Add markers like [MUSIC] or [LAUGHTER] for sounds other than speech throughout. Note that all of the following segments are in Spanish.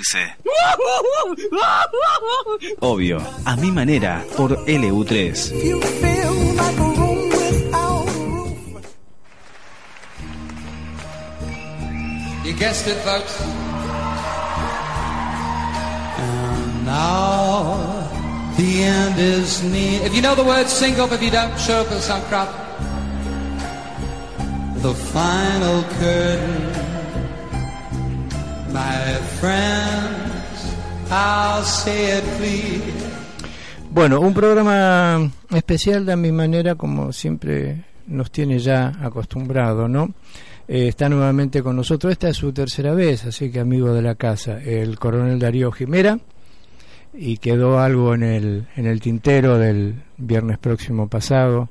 y reírse. Obvio, a mi manera, por LU3. You feel like a room without a roof. You guessed it, folks. And now the end is near. If you know the words, sing up. If you don't, show up with some crap. The final curtain, Bueno, un programa especial de mi manera, como siempre nos tiene ya acostumbrado, ¿no? Eh, está nuevamente con nosotros, esta es su tercera vez, así que amigo de la casa, el coronel Darío Jimera, y quedó algo en el, en el tintero del viernes próximo pasado,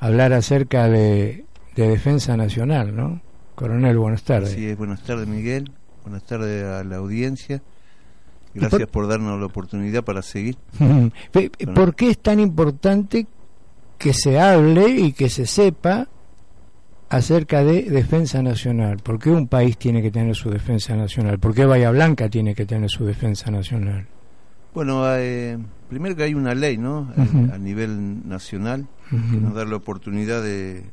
hablar acerca de, de defensa nacional, ¿no? Coronel, buenas tardes. Es, buenas tardes Miguel, buenas tardes a la audiencia. Gracias por darnos la oportunidad para seguir. Pe- ¿Por qué es tan importante que se hable y que se sepa acerca de defensa nacional? ¿Por qué un país tiene que tener su defensa nacional? ¿Por qué Bahía Blanca tiene que tener su defensa nacional? Bueno, eh, primero que hay una ley, ¿no? A nivel nacional que Ujú. nos da la oportunidad de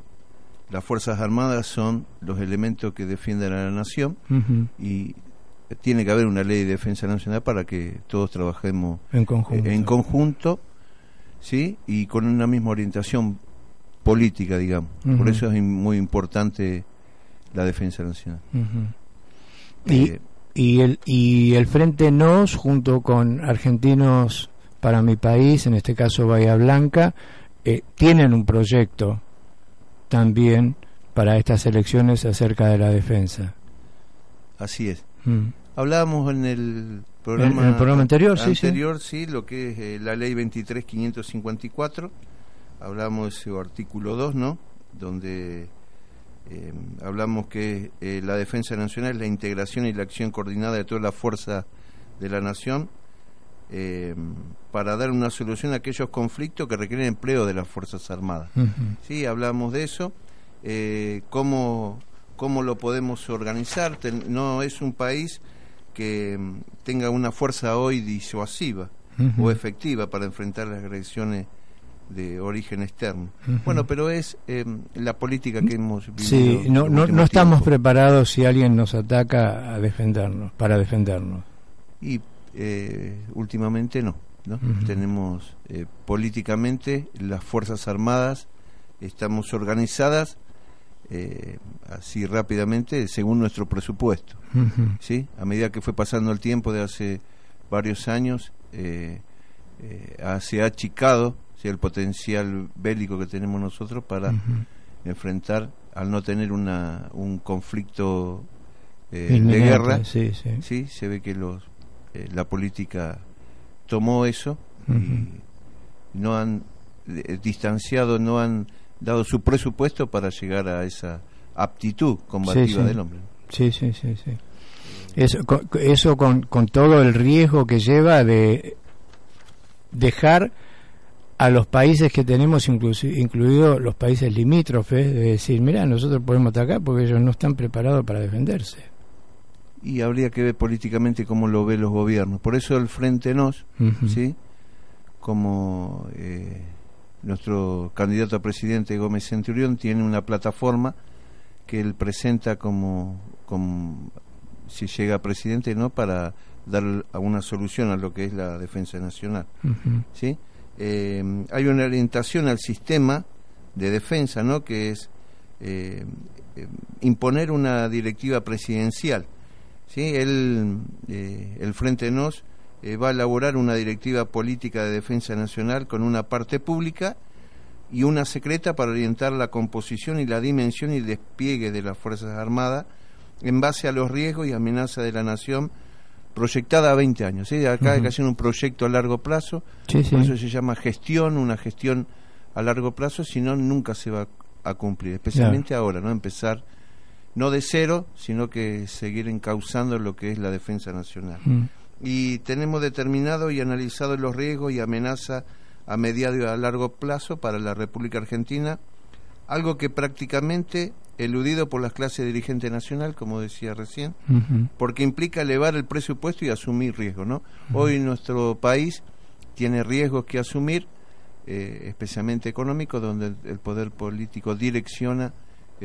las fuerzas armadas son los elementos que defienden a la nación y tiene que haber una ley de defensa nacional para que todos trabajemos En conjunto. eh, en conjunto, sí, y con una misma orientación política, digamos. Por eso es muy importante la defensa nacional. Ujú. Y, Eh, y, el, y el Frente NOS, junto con Argentinos para mi país, en este caso Bahía Blanca, eh, tienen un proyecto también para estas elecciones acerca de la defensa. Así es. Mm. Hablábamos en el programa, En el programa anterior, sí, sí. anterior, sí, lo que es eh, la ley 23554. Hablamos de ese artículo 2, ¿no? Donde eh, hablamos que eh, la defensa nacional es la integración y la acción coordinada de toda la fuerza de la nación eh, para dar una solución a aquellos conflictos que requieren empleo de las Fuerzas Armadas. Sí, hablamos de eso. Eh, ¿cómo, ¿Cómo lo podemos organizar? Ten- no es un país que mm, tenga una fuerza hoy disuasiva o efectiva para enfrentar las agresiones de origen externo. Bueno, pero es eh, la política que hemos vivido. Sí, no, no, no estamos preparados si alguien nos ataca a defendernos, para defendernos. Y eh, últimamente no. ¿no? Tenemos eh, políticamente las Fuerzas Armadas, estamos organizadas eh, así rápidamente según nuestro presupuesto. ¿sí? A medida que fue pasando el tiempo de hace varios años, eh, eh, se ha achicado ¿sí? el potencial bélico que tenemos nosotros para enfrentar, al no tener una, un conflicto eh, de guerra, Sí, sí. sí, se ve que los, eh, la política tomó eso y no han eh, distanciado, no han dado su presupuesto para llegar a esa aptitud combativa Sí, sí. del hombre. Sí, sí, sí, sí. Eso, con, eso con, con todo el riesgo que lleva de dejar a los países que tenemos, incluidos los países limítrofes, de decir, mira, nosotros podemos atacar porque ellos no están preparados para defenderse. Y habría que ver políticamente cómo lo ven los gobiernos. Por eso el Frente Nos. ¿sí? como eh, nuestro candidato a presidente Gómez Centurión tiene una plataforma que él presenta como, como si llega a presidente, ¿no? Para dar una solución a lo que es la defensa nacional. ¿sí? Eh, hay una orientación al sistema de defensa, ¿no? Que es eh, eh, imponer una directiva presidencial. ¿Sí? El, eh, el Frente Nos eh, va a elaborar una directiva política de defensa nacional con una parte pública y una secreta para orientar la composición y la dimensión y despliegue de las Fuerzas Armadas en base a los riesgos y amenazas de la nación proyectada a 20 años. ¿sí? Acá hay que hacer un proyecto a largo plazo, Sí, sí. por eso se llama gestión, una gestión a largo plazo, si no, nunca se va a cumplir, especialmente ahora, ¿no? Empezar no de cero, sino que seguir encauzando lo que es la defensa nacional. Mm. Y tenemos determinado y analizado los riesgos y amenazas a mediado y a largo plazo para la República Argentina, algo que prácticamente eludido por las clases dirigentes nacional, como decía recién, porque implica elevar el presupuesto y asumir riesgos, ¿no? Hoy nuestro país tiene riesgos que asumir, eh, especialmente económicos, donde el, el poder político direcciona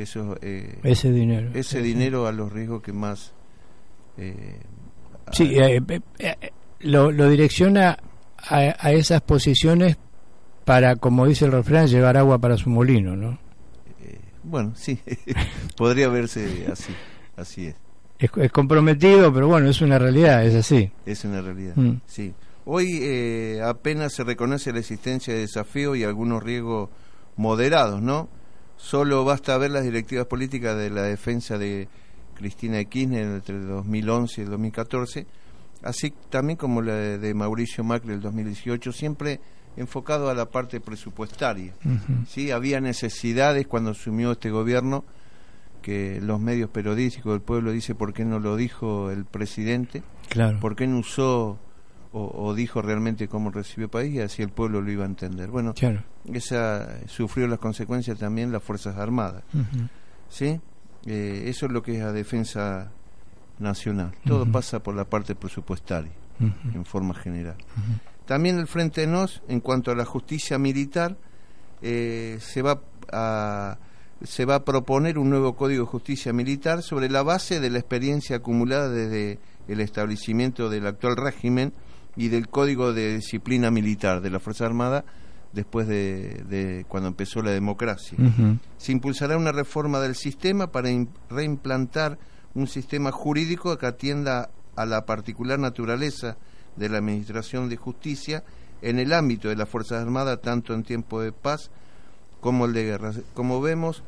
esos, eh, Ese dinero. ese dinero a los riesgos que más... eh, Sí, eh, eh, eh, lo, lo direcciona a, a esas posiciones para, como dice el refrán, llevar agua para su molino, ¿no? eh, bueno, sí, [LAUGHS] podría verse así, así es, Es, es comprometido, pero bueno, es una realidad, es así. es una realidad, Mm. sí. Hoy eh, apenas se reconoce la existencia de desafíos y algunos riesgos moderados, ¿no? Solo basta ver las directivas políticas de la defensa de Cristina Kirchner entre el 2011 y el 2014, así también como la de, de Mauricio Macri el 2018, siempre enfocado a la parte presupuestaria. Sí, había necesidades cuando asumió este gobierno que los medios periodísticos del pueblo dice por qué no lo dijo el presidente, Claro. por qué no usó o, o dijo realmente cómo recibió país y así el pueblo lo iba a entender. Bueno, Claro. esa sufrió las consecuencias también las Fuerzas Armadas. ¿sí? Eh, eso es lo que es la defensa nacional. Todo pasa por la parte presupuestaria en forma general. También el Frente NOS, en cuanto a la justicia militar, eh, se, va a, se va a proponer un nuevo Código de Justicia Militar sobre la base de la experiencia acumulada desde el establecimiento del actual régimen y del Código de Disciplina Militar de la Fuerza Armada después de, de cuando empezó la democracia. Se impulsará una reforma del sistema para im- reimplantar un sistema jurídico que atienda a la particular naturaleza de la Administración de Justicia en el ámbito de las Fuerzas Armadas, tanto en tiempo de paz como el de guerra. Como vemos,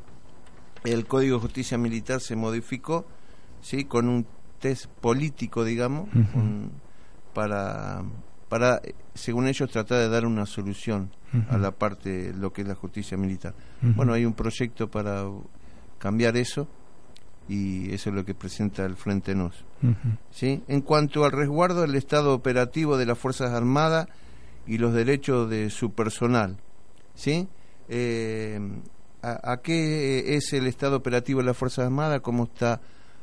el Código de Justicia Militar se modificó ¿sí? con un test político, digamos, un- para, para, según ellos, tratar de dar una solución a la parte, lo que es la justicia militar. Bueno, hay un proyecto para cambiar eso y eso es lo que presenta el Frente NOS. ¿sí? En cuanto al resguardo del estado operativo de las Fuerzas Armadas y los derechos de su personal, ¿sí? Eh, ¿a, a qué es el estado operativo de las Fuerzas Armadas? ¿Cómo está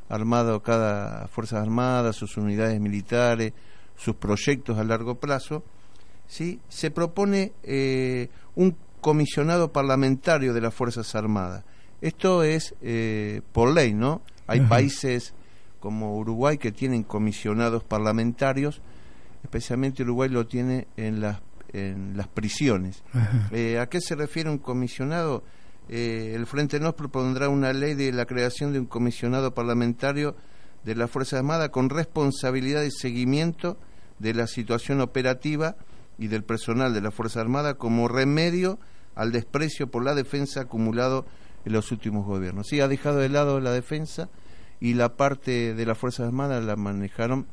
armado cada Fuerzas Armadas, sus unidades militares, sus proyectos a largo plazo? ¿sí? Se propone eh, un comisionado parlamentario de las Fuerzas Armadas. Esto es eh, por ley, ¿no? Hay Ajá. países como Uruguay que tienen comisionados parlamentarios, especialmente Uruguay lo tiene en las, en las prisiones. Eh, ¿A qué se refiere un comisionado? Eh, el Frente NOS propondrá una ley de la creación de un comisionado parlamentario de la Fuerza Armada con responsabilidad de seguimiento de la situación operativa y del personal de la Fuerza Armada como remedio al desprecio por la defensa acumulado en los últimos gobiernos. Sí, ha dejado de lado la defensa y la parte de las Fuerzas Armadas la manejaron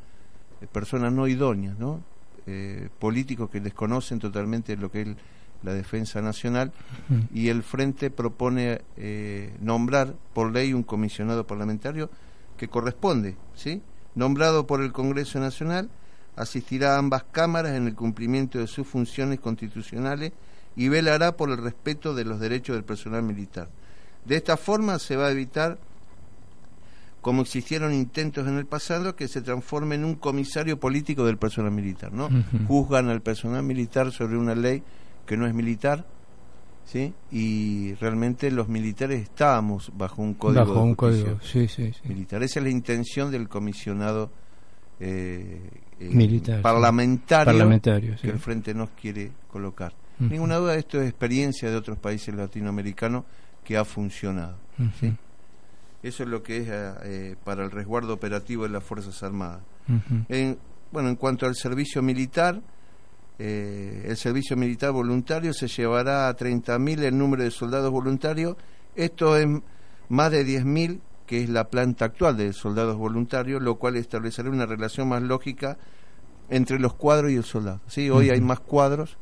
eh, personas no idóneas, ¿no? Eh, políticos que desconocen totalmente lo que es la defensa nacional y el Frente propone eh, nombrar por ley un comisionado parlamentario que corresponde, ¿sí? Nombrado por el Congreso Nacional, asistirá a ambas cámaras en el cumplimiento de sus funciones constitucionales y velará por el respeto de los derechos del personal militar. De esta forma se va a evitar como existieron intentos en el pasado, que se transforme en un comisario político del personal militar, ¿no? Juzgan al personal militar sobre una ley que no es militar, ¿sí? Y realmente los militares estábamos bajo un código Bajo de un justicia código, sí, sí, sí. militar. Esa es la intención del comisionado eh, eh, Militar, parlamentario, Parlamentario, sí. que el Frente nos quiere colocar. Ninguna duda, esto es experiencia de otros países latinoamericanos que ha funcionado. Eso es lo que es eh, para el resguardo operativo de las Fuerzas Armadas. En, bueno, en cuanto al servicio militar, eh, el servicio militar voluntario se llevará a 30.000 el número de soldados voluntarios. Esto es más de 10.000 que es la planta actual de soldados voluntarios, lo cual establecerá una relación más lógica entre los cuadros y el soldado. ¿sí? Hoy hay más cuadros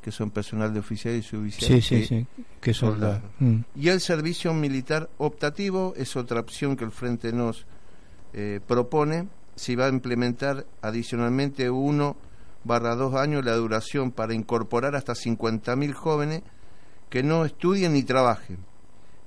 que son personal de oficial y suboficial Sí, sí, que sí. Que soldado. soldado. Mm. Y el servicio militar optativo es otra opción que el Frente nos eh, propone. Si va a implementar adicionalmente uno barra dos años la duración para incorporar hasta 50.000 jóvenes que no estudien ni trabajen,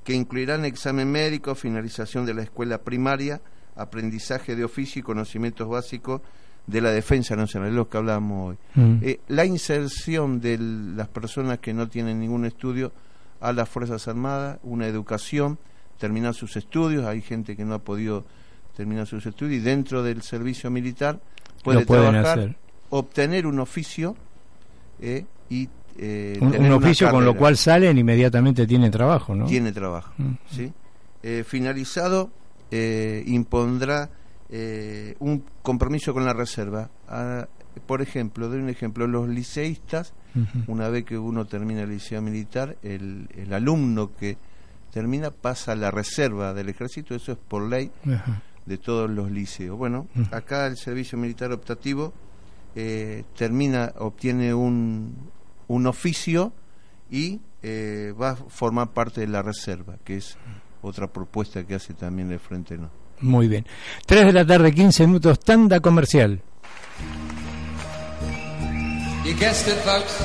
que incluirán examen médico, finalización de la escuela primaria, aprendizaje de oficio y conocimientos básicos de la defensa nacional, es lo que hablábamos hoy. Mm. Eh, la inserción de las personas que no tienen ningún estudio a las Fuerzas Armadas, una educación, terminar sus estudios, hay gente que no ha podido terminar sus estudios y dentro del servicio militar puede trabajar, hacer. obtener un oficio eh, y eh, Un, tener un una oficio con lo cual salen inmediatamente tienen trabajo, ¿no? tiene trabajo. Mm. ¿sí? Eh, finalizado, eh, impondrá eh, un compromiso con la reserva. Ah, por ejemplo, doy un ejemplo, los liceístas, una vez que uno termina el liceo militar, el, el alumno que termina pasa a la reserva del ejército, eso es por ley de todos los liceos. Bueno, Ujú. acá el servicio militar optativo eh, termina, obtiene un, un oficio y eh, va a formar parte de la reserva, que es otra propuesta que hace también el Frente No. Muy bien. 3 de la tarde, 15 minutos, tanda comercial. You guessed it, folks.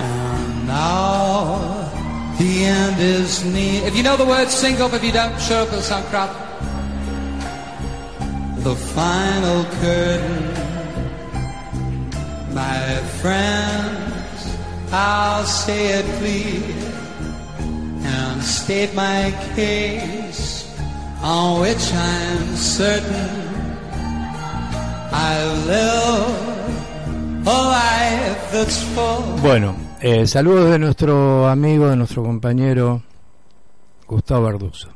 And now the end is near. If you know the words, sing up. If you don't, show up at some crowd. The final curtain, my friends, I'll say it clear and state my case on which I'm certain I've lived a life that's full. Bueno, eh, saludos de nuestro amigo, de nuestro compañero Gustavo Verduzo.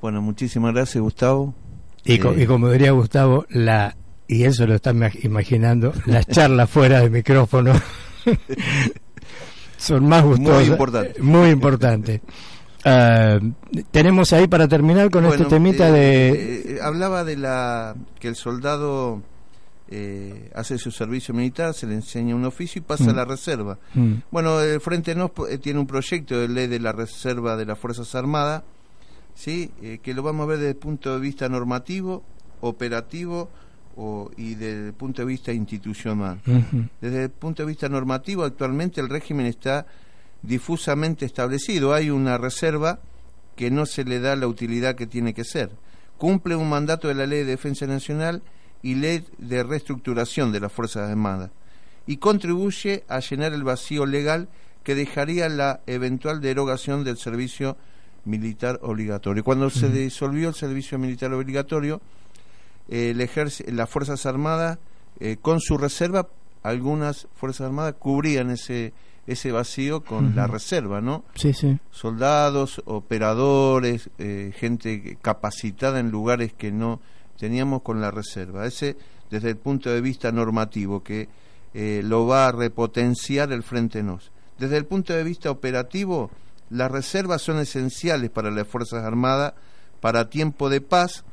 Bueno, muchísimas gracias, Gustavo. Y, co- Eh, y como diría Gustavo, la y eso lo está ima- imaginando, las charlas fuera de micrófono [LAUGHS] son más gustosas. Muy importante. Muy importante. Ah, tenemos ahí para terminar con este temita eh, de... eh, hablaba de la que el soldado eh, hace su servicio militar, se le enseña un oficio y pasa Mm. a la reserva. Mm, Bueno, el Frente No tiene un proyecto de ley de la reserva de las Fuerzas Armadas, ¿sí? Eh, que lo vamos a ver desde el punto de vista normativo, operativo o, y desde el punto de vista institucional. Desde el punto de vista normativo, actualmente el régimen está difusamente establecido. Hay una reserva que no se le da la utilidad que tiene que ser. Cumple un mandato de la Ley de Defensa Nacional y Ley de Reestructuración de las Fuerzas Armadas y contribuye a llenar el vacío legal que dejaría la eventual derogación del servicio militar obligatorio. Cuando se disolvió el servicio militar obligatorio, el ejército, las Fuerzas Armadas, eh, con su reserva, algunas Fuerzas Armadas cubrían ese, ese vacío con la reserva, ¿no? Sí, sí. Soldados, operadores, eh, gente capacitada en lugares que no teníamos con la reserva. Ese desde el punto de vista normativo, que eh, lo va a repotenciar el Frente NOS. Desde el punto de vista operativo, las reservas son esenciales para las Fuerzas Armadas para tiempo de paz,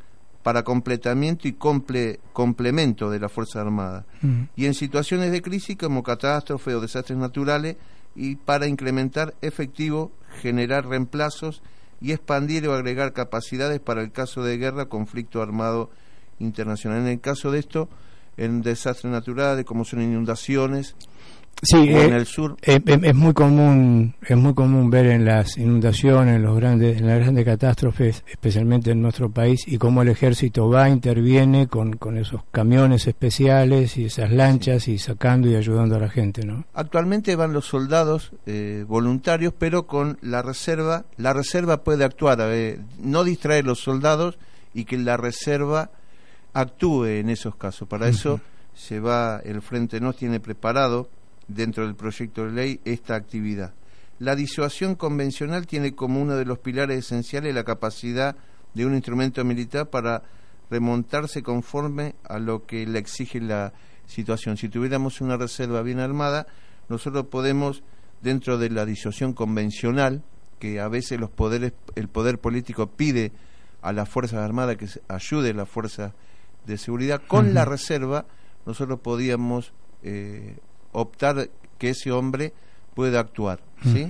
para completamiento y comple- complemento de las Fuerzas Armadas Mm, y en situaciones de crisis como catástrofes o desastres naturales y para incrementar efectivo, generar reemplazos y expandir o agregar capacidades para el caso de guerra, conflicto armado internacional. En el caso de esto, en desastres naturales como son inundaciones Sí, eh, en el sur, Eh, eh, es muy común es muy común ver en las inundaciones en los grandes en las grandes catástrofes especialmente en nuestro país y cómo el ejército va interviene con, con esos camiones especiales y esas lanchas y sacando y ayudando a la gente no Actualmente van los soldados voluntarios, pero con la reserva, la reserva puede actuar, no distraer los soldados y que la reserva actúe en esos casos. Para eso se va, el Frente Nos tiene preparado dentro del proyecto de ley esta actividad. La disuasión convencional tiene como uno de los pilares esenciales la capacidad de un instrumento militar para remontarse conforme a lo que le exige la situación. Si tuviéramos una reserva bien armada, nosotros podemos dentro de la disociación convencional que a veces los poderes el poder político pide a las fuerzas armadas que ayude a las fuerzas de seguridad con la reserva nosotros podíamos eh, optar que ese hombre pueda actuar ¿sí?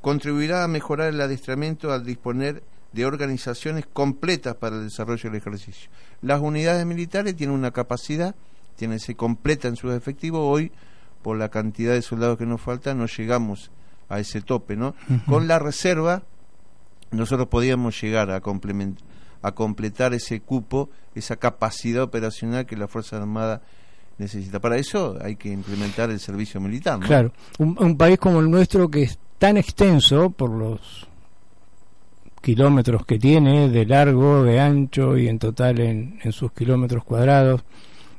contribuirá a mejorar el adiestramiento al disponer de organizaciones completas para el desarrollo del ejercicio. Las unidades militares tienen una capacidad, tienen, se completan sus efectivos. Hoy, por la cantidad de soldados que nos faltan, no llegamos a ese tope. ¿no? Con la reserva, nosotros podíamos llegar a, complement- a completar ese cupo, esa capacidad operacional que la Fuerza Armada necesita. Para eso hay que implementar el servicio militar. ¿no? Claro, un, un país como el nuestro que es tan extenso por los kilómetros que tiene de largo, de ancho y en total en, en sus kilómetros cuadrados.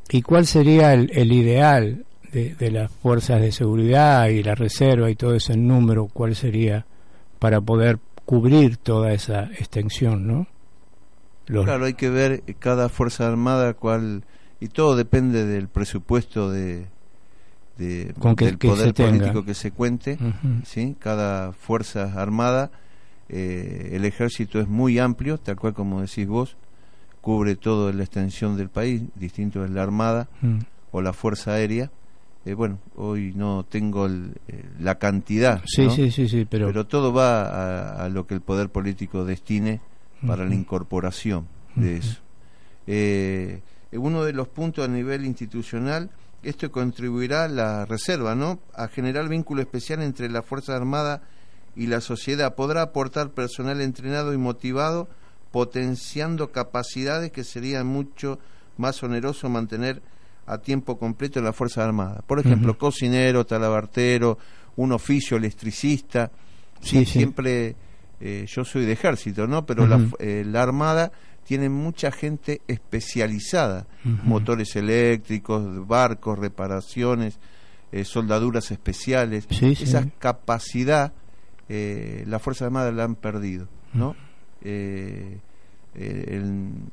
¿Y cuál sería el, el ideal de, de las fuerzas de seguridad y la reserva y todo ese número? ¿Cuál sería para poder cubrir toda esa extensión, no? Los- Claro, hay que ver cada fuerza armada cuál y todo depende del presupuesto de, de- Con que- del que poder tenga. político que se cuente, sí. Cada fuerza armada, eh, el ejército es muy amplio, tal cual como decís vos, cubre toda la extensión del país, distinto es la armada Mm. o la fuerza aérea. Eh, bueno, hoy no tengo el- eh, la cantidad, Sí, ¿no? sí, sí, sí, pero, pero todo va a, a lo que el poder político destine para la incorporación de eso. Eh, uno de los puntos a nivel institucional, esto contribuirá a la reserva, ¿no? A generar vínculo especial entre la Fuerza Armada y la sociedad. Podrá aportar personal entrenado y motivado, potenciando capacidades que serían mucho más oneroso mantener a tiempo completo en la Fuerza Armada. Por ejemplo, cocinero, talabartero, un oficio electricista. Sí, siempre eh, yo soy de ejército, ¿no? Pero la, eh, la Armada tiene mucha gente especializada, motores eléctricos, barcos, reparaciones, eh, soldaduras especiales. Sí, sí. Esa capacidad eh, las Fuerzas Armadas la han perdido, ¿no? Eh, eh, en,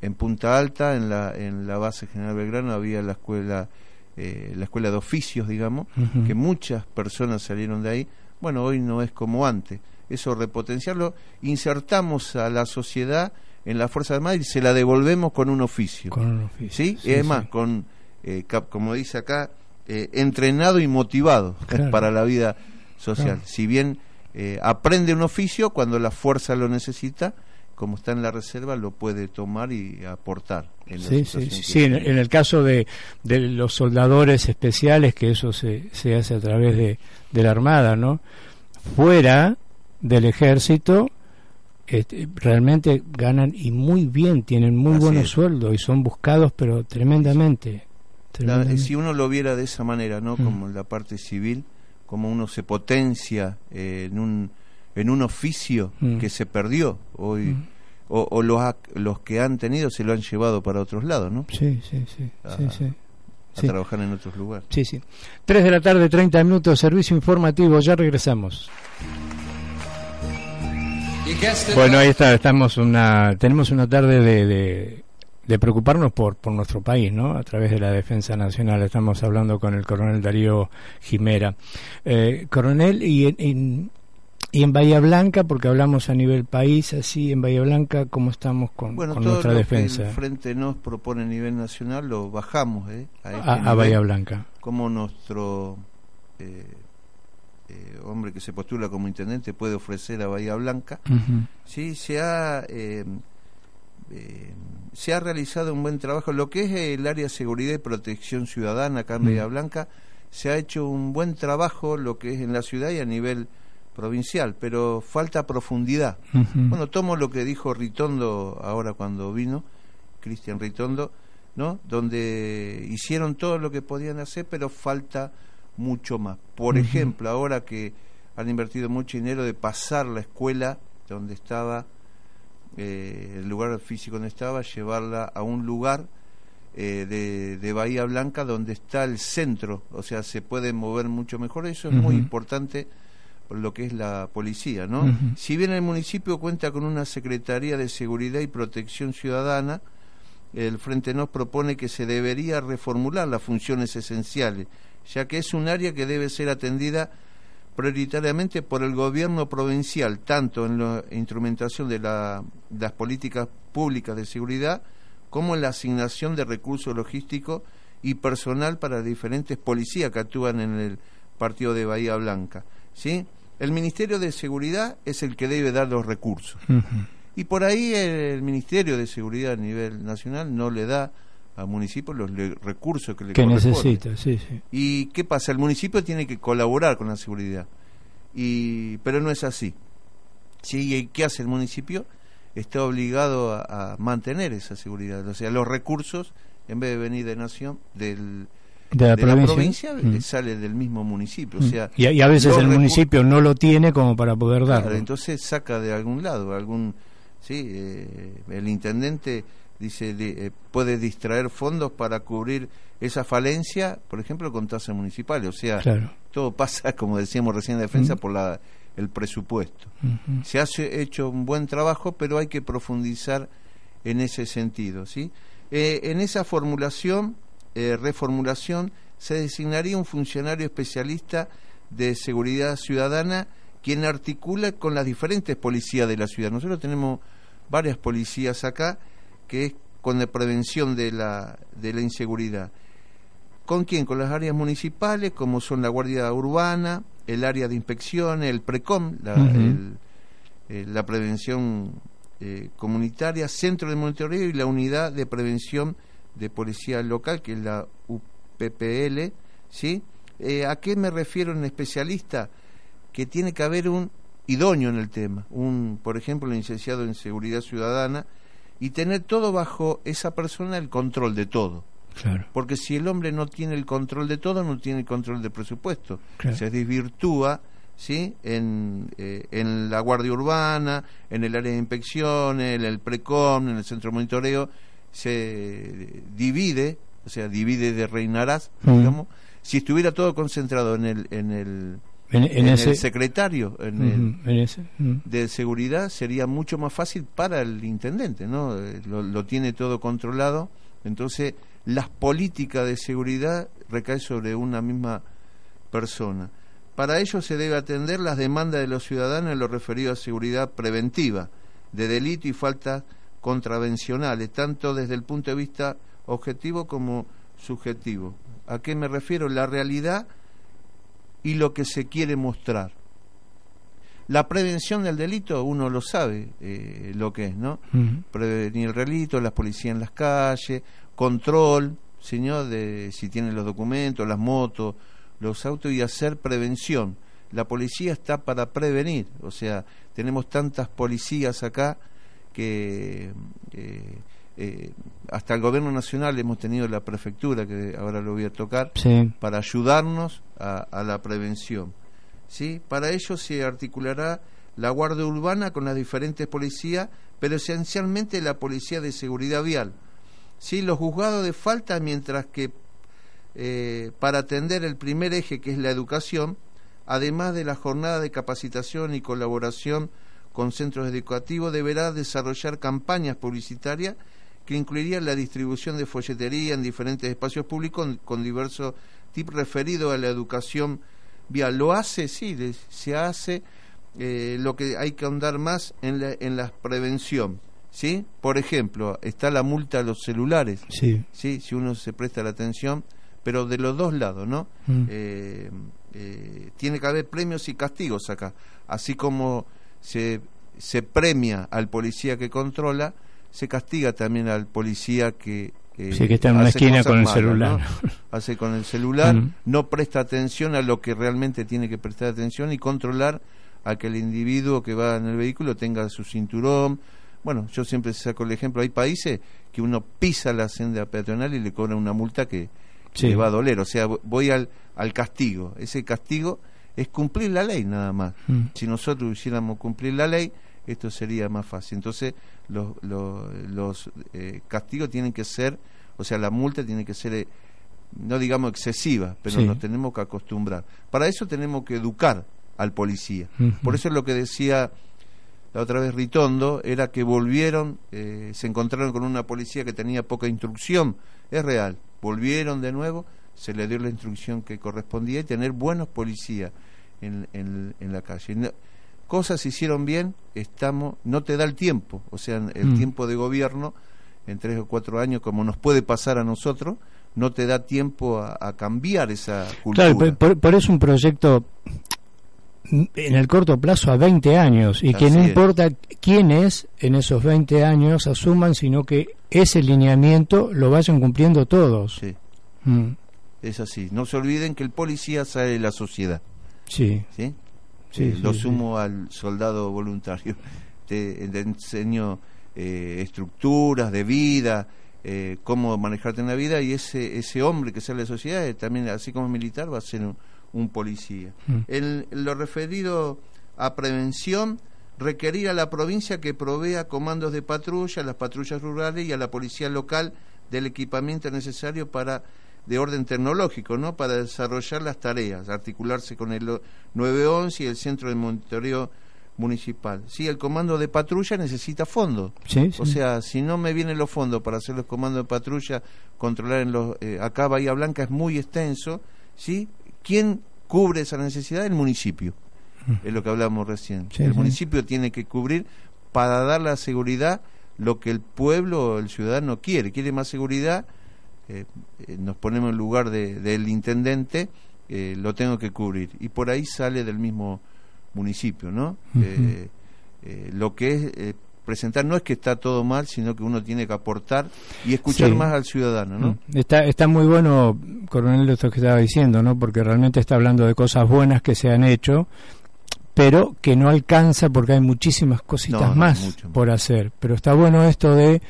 en Punta Alta, en la, en la base General Belgrano, había la escuela, eh, la escuela de oficios, digamos, que muchas personas salieron de ahí. Bueno, hoy no es como antes. Eso repotenciarlo, insertamos a la sociedad en la Fuerza Armada y se la devolvemos con un oficio. con un oficio. ¿Sí? Sí, y es sí. con, eh, cap- como dice acá, eh, entrenado y motivado Claro. para la vida social. Claro. Si bien eh, aprende un oficio, cuando la fuerza lo necesita, como está en la reserva, lo puede tomar y aportar. En Sí, sí, sí, en, el caso de, de los soldadores especiales, que eso se, se hace a través de, de la Armada, ¿no? Fuera del ejército, este, realmente ganan y muy bien, tienen muy Así buenos es. sueldos y son buscados, pero tremendamente. La- tremendamente. si uno lo viera de esa manera, ¿no? Mm. Como la parte civil, como uno se potencia eh, en un en un oficio Mm. que se perdió hoy Mm. o, o los ha- los que han tenido se lo han llevado para otros lados, ¿no? Sí, sí, sí, sí, sí. A Sí. trabajar en otros lugares. Sí, sí. 3 de la tarde, 30 minutos, servicio informativo, ya regresamos. Bueno, ahí está, estamos una, tenemos una tarde de, de, de preocuparnos por, por nuestro país, ¿no? A través de la Defensa Nacional. Estamos hablando con el coronel Darío Jimera. Eh, coronel, y en, en- y en Bahía Blanca, porque hablamos a nivel país, así, en Bahía Blanca, ¿cómo estamos con, Bueno, con todo nuestra lo defensa que el Frente nos propone a nivel nacional lo bajamos ¿eh? a, este a, a nivel, Bahía Blanca? como nuestro eh, eh, hombre que se postula como intendente puede ofrecer a Bahía Blanca. Sí, se ha, eh, eh, se ha realizado un buen trabajo. Lo que es el área de seguridad y protección ciudadana acá en. Bahía Blanca, se ha hecho un buen trabajo lo que es en la ciudad y a nivel provincial, pero falta profundidad. Bueno, tomo lo que dijo Ritondo ahora cuando vino, Cristian Ritondo, ¿no? Donde hicieron todo lo que podían hacer, pero falta mucho más. Por ejemplo, ahora que han invertido mucho dinero de pasar la escuela donde estaba, eh, el lugar físico donde estaba, llevarla a un lugar eh, de, de Bahía Blanca donde está el centro, o sea, se puede mover mucho mejor. Eso es muy importante por lo que es la policía, ¿no? Si bien el municipio cuenta con una Secretaría de Seguridad y Protección Ciudadana, el Frente Nos propone que se debería reformular las funciones esenciales, ya que es un área que debe ser atendida prioritariamente por el gobierno provincial, tanto en la instrumentación de la- las políticas públicas de seguridad como en la asignación de recursos logísticos y personal para diferentes policías que actúan en el partido de Bahía Blanca. ¿sí? El Ministerio de Seguridad es el que debe dar los recursos. Y por ahí el Ministerio de Seguridad a nivel nacional no le da a municipios los le- recursos que le Que necesita, sí, sí. ¿Y qué pasa? El municipio tiene que colaborar con la seguridad. Y, pero no es así. ¿Sí? ¿Y qué hace el municipio? Está obligado a, a mantener esa seguridad. O sea, los recursos, en vez de venir de nación, del, De la de la provincia. Mm. sale del mismo municipio. O Mm. sea, y, a- y a veces el municipio no lo tiene como para poder. Claro, entonces saca de algún lado, algún, sí, eh, el intendente dice de- eh, puede distraer fondos para cubrir esa falencia, por ejemplo, con tasas municipales. O sea, Claro. todo pasa, [LAUGHS] como decíamos recién en defensa, por la, el presupuesto. Se ha hecho un buen trabajo, pero hay que profundizar en ese sentido, ¿sí? Eh, en esa formulación, eh, reformulación, se designaría un funcionario especialista de seguridad ciudadana quien articula con las diferentes policías de la ciudad. Nosotros tenemos varias policías acá que es con la prevención de la, de la inseguridad. ¿Con quién? Con las áreas municipales, como son la Guardia Urbana, el área de inspección, el PRECOM, la, el- eh, la prevención eh, comunitaria, centro de monitoreo y la unidad de prevención de policía local, que es la UPPL, ¿sí? Eh, ¿A qué me refiero en especialista? Que tiene que haber un idóneo en el tema, un, por ejemplo, un licenciado en seguridad ciudadana, y tener todo bajo esa persona el control de todo. Claro. Porque si el hombre no tiene el control de todo, no tiene el control del presupuesto. Claro. Se desvirtúa ¿sí? en, eh, en la Guardia Urbana, en el área de inspección, en el PRECOM, en el centro de monitoreo, se divide, o sea, divide de reinarás, Mm. digamos. Si estuviera todo concentrado en el, en el, En, en en ese, el secretario, en el, ese, de seguridad sería mucho más fácil para el intendente, ¿no? Eh, Lo, lo tiene todo controlado, entonces las políticas de seguridad recaen sobre una misma persona. Para ello se debe atender las demandas de los ciudadanos en lo referido a seguridad preventiva, de delito y faltas contravencionales, tanto desde el punto de vista objetivo como subjetivo. ¿A qué me refiero? La realidad y lo que se quiere mostrar. La prevención del delito, uno lo sabe eh, lo que es, ¿no? Ujú. Prevenir el delito, las policías en las calles, control, señor, de si tienen los documentos, las motos, los autos y hacer prevención. La policía está para prevenir, o sea, tenemos tantas policías acá que eh, eh, hasta el gobierno nacional hemos tenido la prefectura, que ahora lo voy a tocar, Sí. para ayudarnos a, a la prevención. ¿sí? Para ello se articulará la Guardia Urbana con las diferentes policías, pero esencialmente la Policía de Seguridad Vial. ¿sí? Los juzgados de falta, mientras que eh, para atender el primer eje, que es la educación, además de la jornada de capacitación y colaboración con centros educativos, deberá desarrollar campañas publicitarias que incluirían la distribución de folletería en diferentes espacios públicos con, con diversos tips referidos a la educación vial. ¿Lo hace? Sí, se hace. eh, lo que hay que ahondar más en la, en la prevención. ¿sí? Por ejemplo, está la multa a los celulares. Sí. ¿sí? si uno se presta la atención, pero de los dos lados, ¿no? Mm. Eh, eh, tiene que haber premios y castigos acá, así como se, se premia al policía que controla, se castiga también al policía que... eh, Sí, que está en una esquina con el malas, celular. ¿no? [LAUGHS] Hace con el celular, Mm. no presta atención a lo que realmente tiene que prestar atención y controlar a que el individuo que va en el vehículo tenga su cinturón. Bueno, yo siempre saco el ejemplo, hay países que uno pisa la senda peatonal y le cobra una multa que, que Sí. le va a doler. O sea, voy al, al castigo. Ese castigo es cumplir la ley nada más. Mm. Si nosotros hiciéramos cumplir la ley, esto sería más fácil. Entonces, los, los, los, eh, castigos tienen que ser, o sea, la multa tiene que ser, eh, no digamos excesiva, pero Sí. nos tenemos que acostumbrar. Para eso tenemos que educar al policía. Por eso es lo que decía la otra vez Ritondo, era que volvieron, eh, se encontraron con una policía que tenía poca instrucción. Es real, volvieron de nuevo, se le dio la instrucción que correspondía y tener buenos policías. en, en- en la calle. No- cosas se hicieron bien, estamos, no te da el tiempo, o sea, el Mm. tiempo de gobierno en tres o cuatro años, como nos puede pasar a nosotros, no te da tiempo a, a cambiar esa cultura. Claro, por, por- eso un proyecto en el corto plazo a 20 años y que no es. importa quiénes en esos 20 años asuman, sino que ese lineamiento lo vayan cumpliendo todos. Sí, Mm, es así. No se olviden que el policía sale de la sociedad. sí, ¿sí? Sí, Eh, lo sumo al soldado voluntario. [LAUGHS] Te, te enseño eh, estructuras de vida, eh, cómo manejarte en la vida y ese ese hombre que sale de la sociedad, eh, también así como militar, va a ser un, un policía. Mm. En lo referido a prevención, requerir a la provincia que provea comandos de patrulla, a las patrullas rurales y a la policía local del equipamiento necesario para de orden tecnológico, ¿no? Para desarrollar las tareas, articularse con el 911 y el centro de monitoreo municipal. Sí, el comando de patrulla necesita fondos. sí, sí. O sea, si no me vienen los fondos para hacer los comandos de patrulla, controlar en los eh, acá Bahía Blanca es muy extenso, ¿sí? ¿Quién cubre esa necesidad? El municipio. Es lo que hablamos recién. Sí, el municipio tiene que cubrir para dar la seguridad lo que el pueblo o el ciudadano quiere. Quiere más seguridad, eh, eh, nos ponemos en lugar de- del intendente, eh, lo tengo que cubrir. Y por ahí sale del mismo municipio, ¿no? Eh, eh, lo que es presentar no es que está todo mal, sino que uno tiene que aportar y escuchar Sí. más al ciudadano, ¿no? Mm. Está, está muy bueno, coronel, esto que estaba diciendo, ¿no? Porque realmente está hablando de cosas buenas que se han hecho, pero que no alcanza porque hay muchísimas cositas No, no, más mucho más. por hacer. Pero está bueno esto de,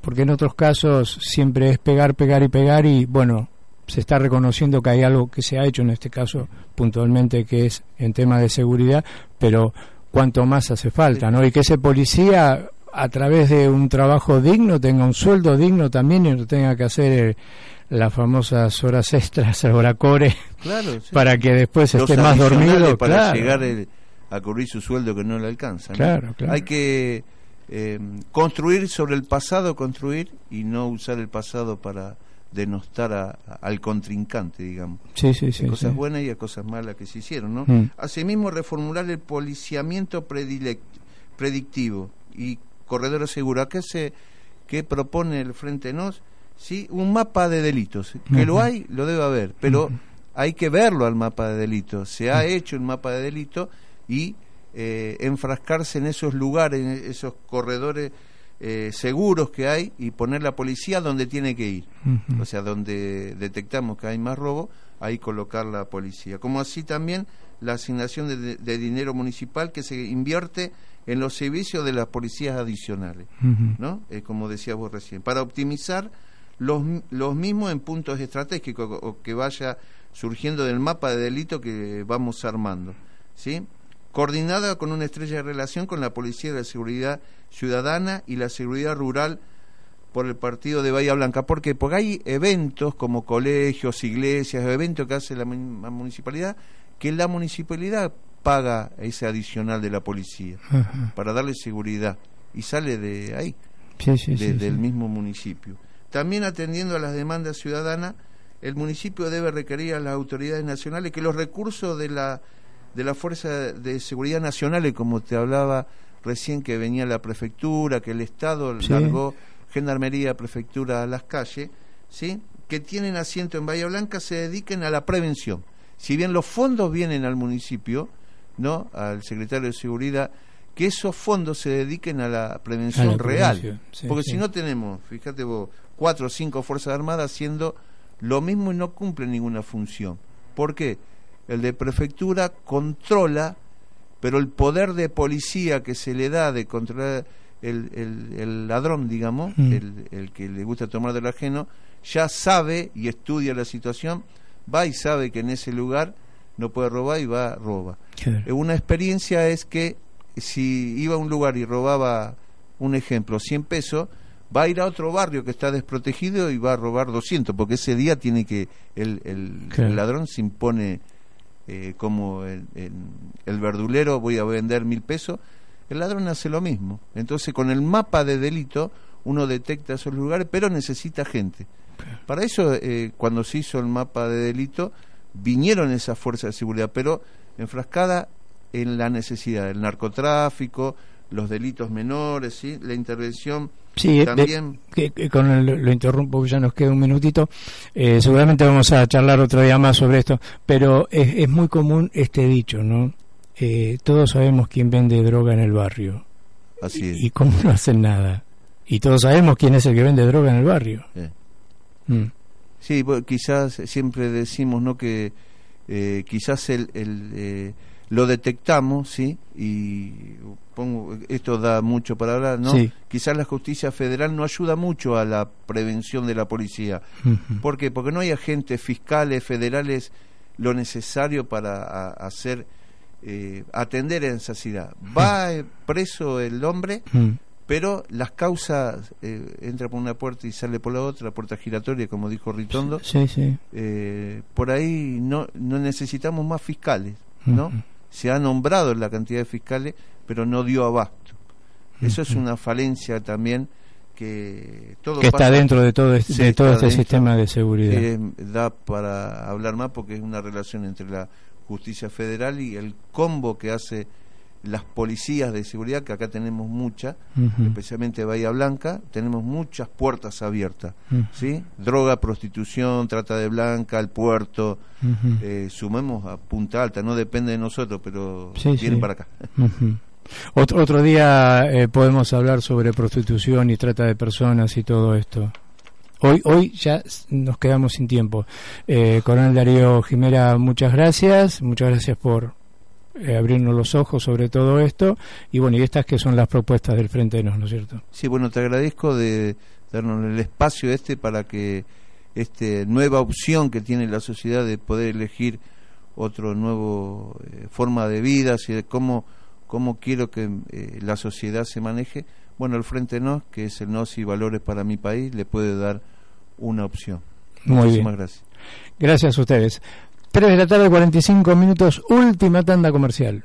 porque en otros casos siempre es pegar, pegar y pegar y bueno, se está reconociendo que hay algo que se ha hecho en este caso puntualmente que es en tema de seguridad, pero cuanto más hace falta, ¿no? Y que ese policía a través de un trabajo digno tenga un sueldo digno también y no tenga que hacer eh, las famosas horas extras, [LAUGHS] hora core, Claro, sí. para que después Los esté más dormido. para claro. llegar el- a cubrir su sueldo que no le alcanza. ¿no? Claro, claro. Hay que eh, construir sobre el pasado, construir y no usar el pasado para denostar a- a- al contrincante, digamos. Sí, sí, sí. Hay cosas buenas y hay cosas malas que se hicieron, ¿no? Mm. Asimismo, reformular el policiamiento predictivo y corredor seguro. ¿Qué se qué propone el Frente Nos? Sí, un mapa de delitos. Que lo hay, lo debe haber, pero hay que verlo al mapa de delitos. Se ha hecho un mapa de delitos y eh, enfrascarse en esos lugares, en esos corredores eh, seguros que hay y poner la policía donde tiene que ir. O sea, donde detectamos que hay más robo, ahí colocar la policía. Como así también la asignación de, de dinero municipal que se invierte en los servicios de las policías adicionales. ¿no? Eh, como decía vos recién, para optimizar los, los mismos en puntos estratégicos o, o que vaya surgiendo del mapa de delito que vamos armando, ¿sí? Coordinada con una estrella de relación con la Policía de la Seguridad Ciudadana y la Seguridad Rural por el partido de Bahía Blanca. ¿Por qué? Porque hay eventos como colegios, iglesias, eventos que hace la, mun- la municipalidad, que la municipalidad paga ese adicional de la policía Ajá. para darle seguridad y sale de ahí, Sí, sí, de- sí, del mismo municipio. También atendiendo a las demandas ciudadanas, el municipio debe requerir a las autoridades nacionales que los recursos de la de la Fuerza de Seguridad Nacionales, como te hablaba recién que venía la prefectura, que el Estado Sí. largó gendarmería, prefectura a las calles, ¿sí? que tienen asiento en Bahía Blanca se dediquen a la prevención. Si bien los fondos vienen al municipio, ¿no? al secretario de Seguridad, que esos fondos se dediquen a la prevención A la real. sí, Porque sí. si no tenemos, fíjate vos, cuatro o cinco Fuerzas Armadas haciendo lo mismo y no cumplen ninguna función. ¿Por qué? El de prefectura controla, pero el poder de policía que se le da de controlar el, el- el ladrón, digamos, Mm. el, el que le gusta tomar del ajeno, ya sabe y estudia la situación, va y sabe que en ese lugar no puede robar y va, roba. Claro. Eh, Una experiencia es que si iba a un lugar y robaba, un ejemplo, 100 pesos, va a ir a otro barrio que está desprotegido y va a robar 200, porque ese día tiene que, el, el- Claro. el ladrón se impone eh, como el, el- el verdulero, voy a vender mil pesos, el ladrón hace lo mismo. Entonces con el mapa de delito uno detecta esos lugares, pero necesita gente. Para eso, eh, cuando se hizo el mapa de delito, vinieron esas fuerzas de seguridad, pero enfrascada en la necesidad del narcotráfico, los delitos menores, ¿sí? la intervención Sí, de- también. que, que con el- lo interrumpo, ya nos queda un minutito. Eh, seguramente vamos a charlar otro día más sobre esto, pero es, es muy común este dicho, ¿no? Eh, todos sabemos quién vende droga en el barrio Así es. y cómo no hacen nada. Y todos sabemos quién es el que vende droga en el barrio. Eh. Mm. Sí, bueno, quizás siempre decimos no que eh, quizás el, el, eh, lo detectamos, sí, y pongo esto da mucho para hablar, ¿no? Sí. Quizás la justicia federal no ayuda mucho a la prevención de la policía. Ujú. ¿Por qué? Porque no hay agentes fiscales federales lo necesario para a- hacer eh, atender a esa ciudad. Va eh, preso el hombre, pero las causas eh, entra por una puerta y sale por la otra, puerta giratoria, como dijo Ritondo. Sí, sí. Eh, por ahí no, no necesitamos más fiscales, ¿no? Se ha nombrado la cantidad de fiscales, pero no dio abasto. Eso es una falencia también que todo Que está dentro de todo este, de todo este dentro. sistema de seguridad. Eh, da para hablar más porque es una relación entre la justicia federal y el combo que hace las policías de seguridad, que acá tenemos muchas, especialmente Bahía Blanca, tenemos muchas puertas abiertas. ¿sí? Droga, prostitución, trata de blanca, el puerto, eh, sumemos a Punta Alta, no depende de nosotros, pero Sí, vienen sí. para acá. Otro, otro día eh, podemos hablar sobre prostitución y trata de personas y todo esto. Hoy, hoy ya nos quedamos sin tiempo. Eh, Coronel Darío Jimera, muchas gracias. Muchas gracias por eh, abrirnos los ojos sobre todo esto. Y bueno, y estas que son las propuestas del Frente de Nos, ¿no es cierto? Sí, bueno, te agradezco de darnos el espacio este para que esta nueva opción que tiene la sociedad de poder elegir otro nuevo eh, forma de vida, así de cómo, cómo quiero que eh, la sociedad se maneje. Bueno, el Frente NOS, que es el NOS y Valores para mi país, le puede dar una opción. Muy Muchísimas bien. gracias. Gracias a ustedes. 3 de la tarde, 45 minutos, última tanda comercial.